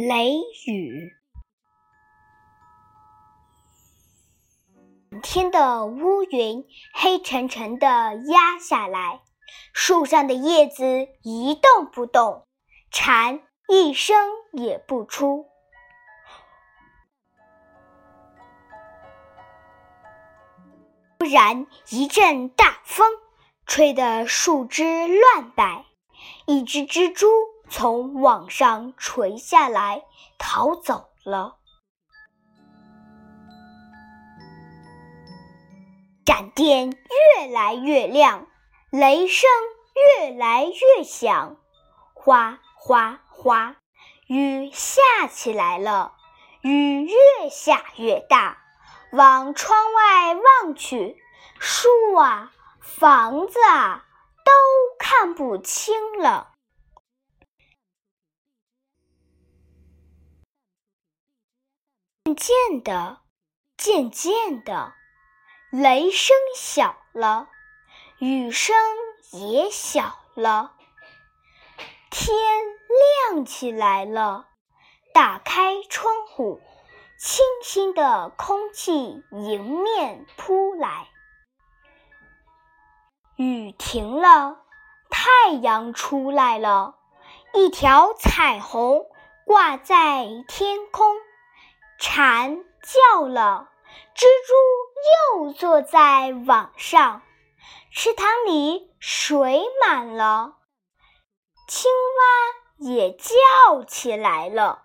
雷雨，天的乌云黑沉沉的压下来，树上的叶子一动不动，蝉一声也不出。突然一阵大风，吹得树枝乱摆，一只蜘蛛。从网上垂下来，逃走了。闪电越来越亮，雷声越来越响，哗哗哗，雨下起来了。雨越下越大，往窗外望去，树啊，房子啊，都看不清了。渐渐的，渐渐的，雷声小了，雨声也小了，天亮起来了。打开窗户，清新的空气迎面扑来。雨停了，太阳出来了，一条彩虹挂在天空。蝉叫了，蜘蛛又坐在网上，池塘里水满了，青蛙也叫起来了。